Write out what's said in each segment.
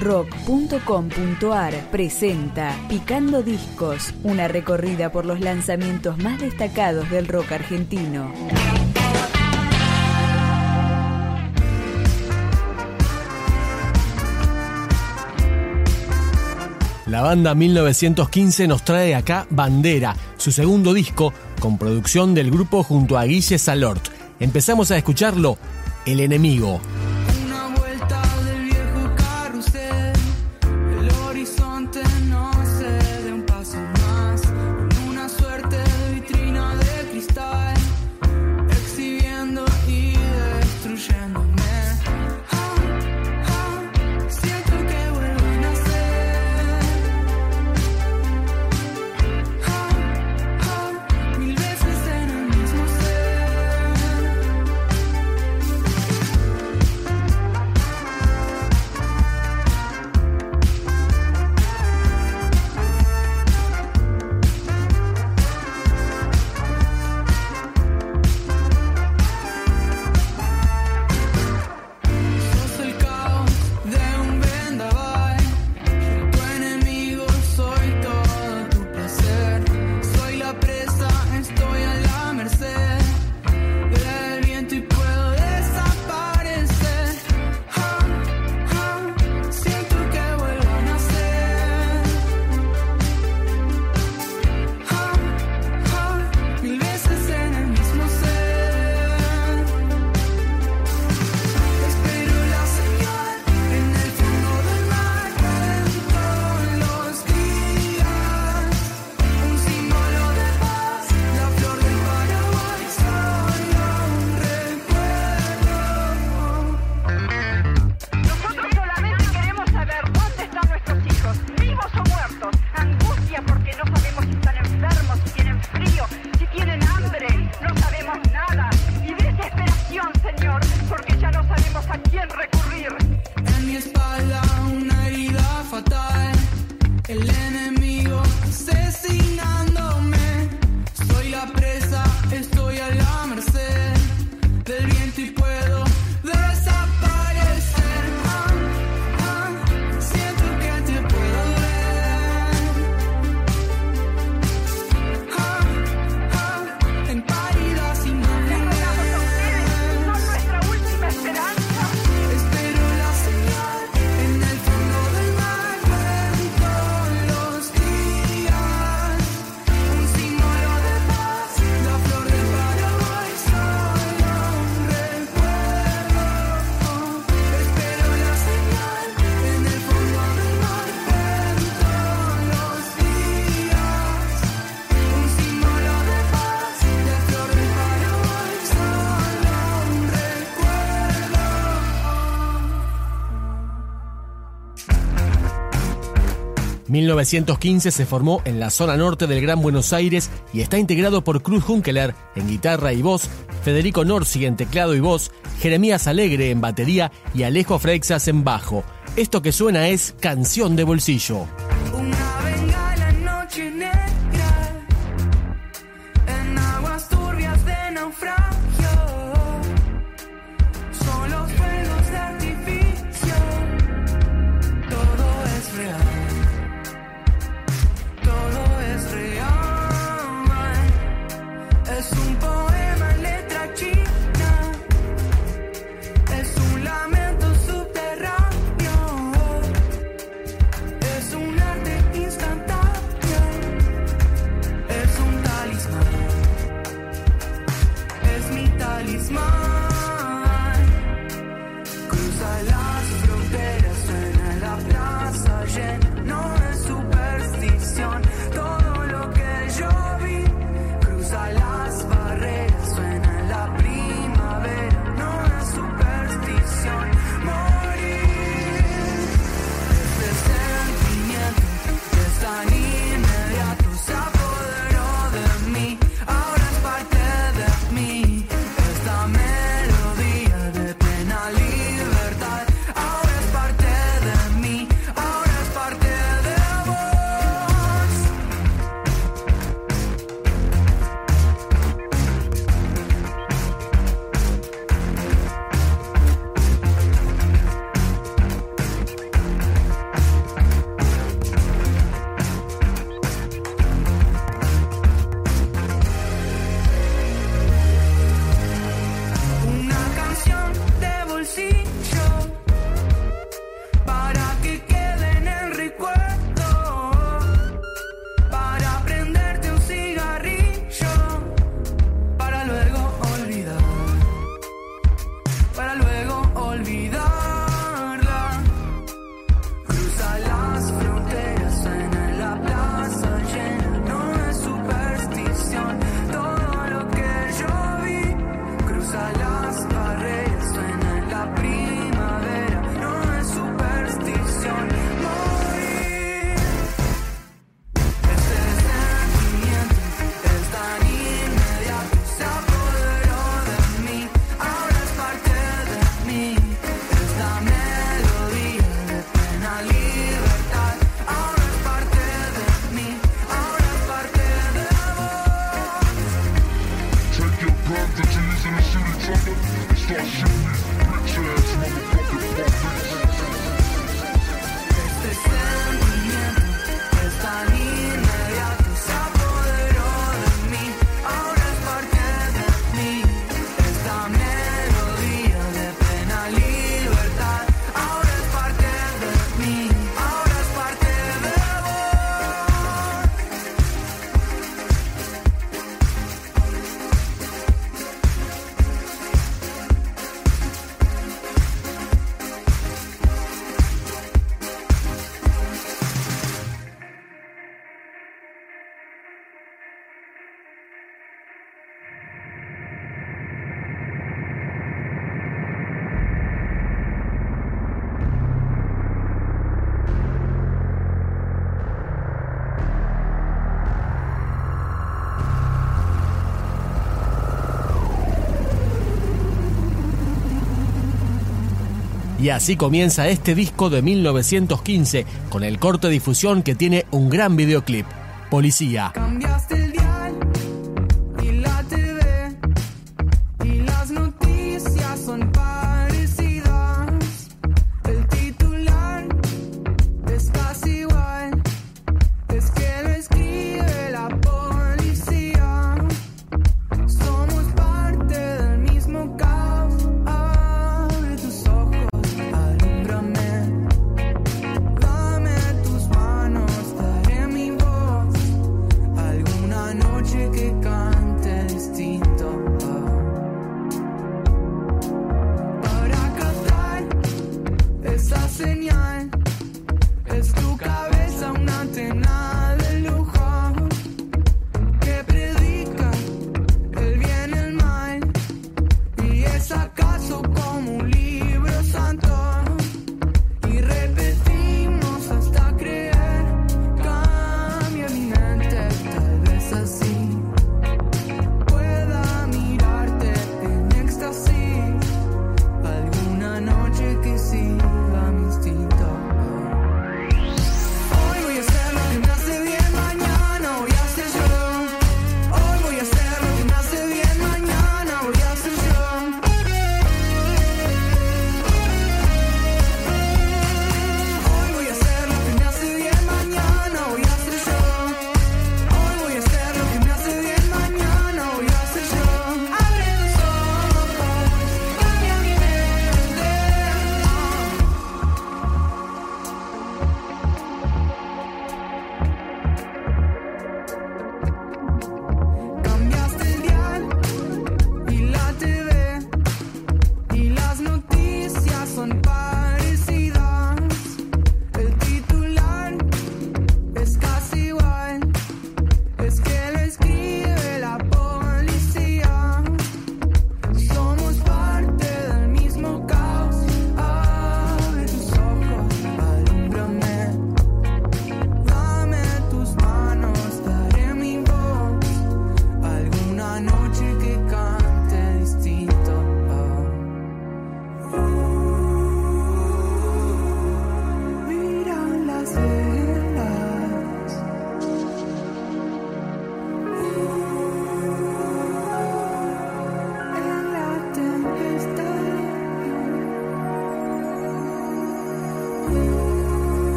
rock.com.ar presenta Picando Discos, una recorrida por los lanzamientos más destacados del rock argentino. La banda 1915 nos trae acá Bandera, su segundo disco, con producción del grupo junto a Guille Salort. Empezamos a escucharlo, El Enemigo. 1915 se formó en la zona norte del Gran Buenos Aires y está integrado por Cruz Junkeler en guitarra y voz, Federico Norsi en teclado y voz, Jeremías Alegre en batería y Alejo Freixas en bajo. Esto que suena es Canción de Bolsillo. Y así comienza este disco de 1915 con el corte difusión que tiene un gran videoclip, Policía.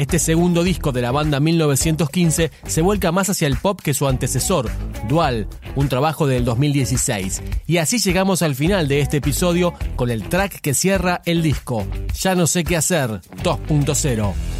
Este segundo disco de la banda 1915 se vuelca más hacia el pop que su antecesor, Dual, un trabajo del 2016. Y así llegamos al final de este episodio con el track que cierra el disco, Ya no sé qué hacer, 2.0.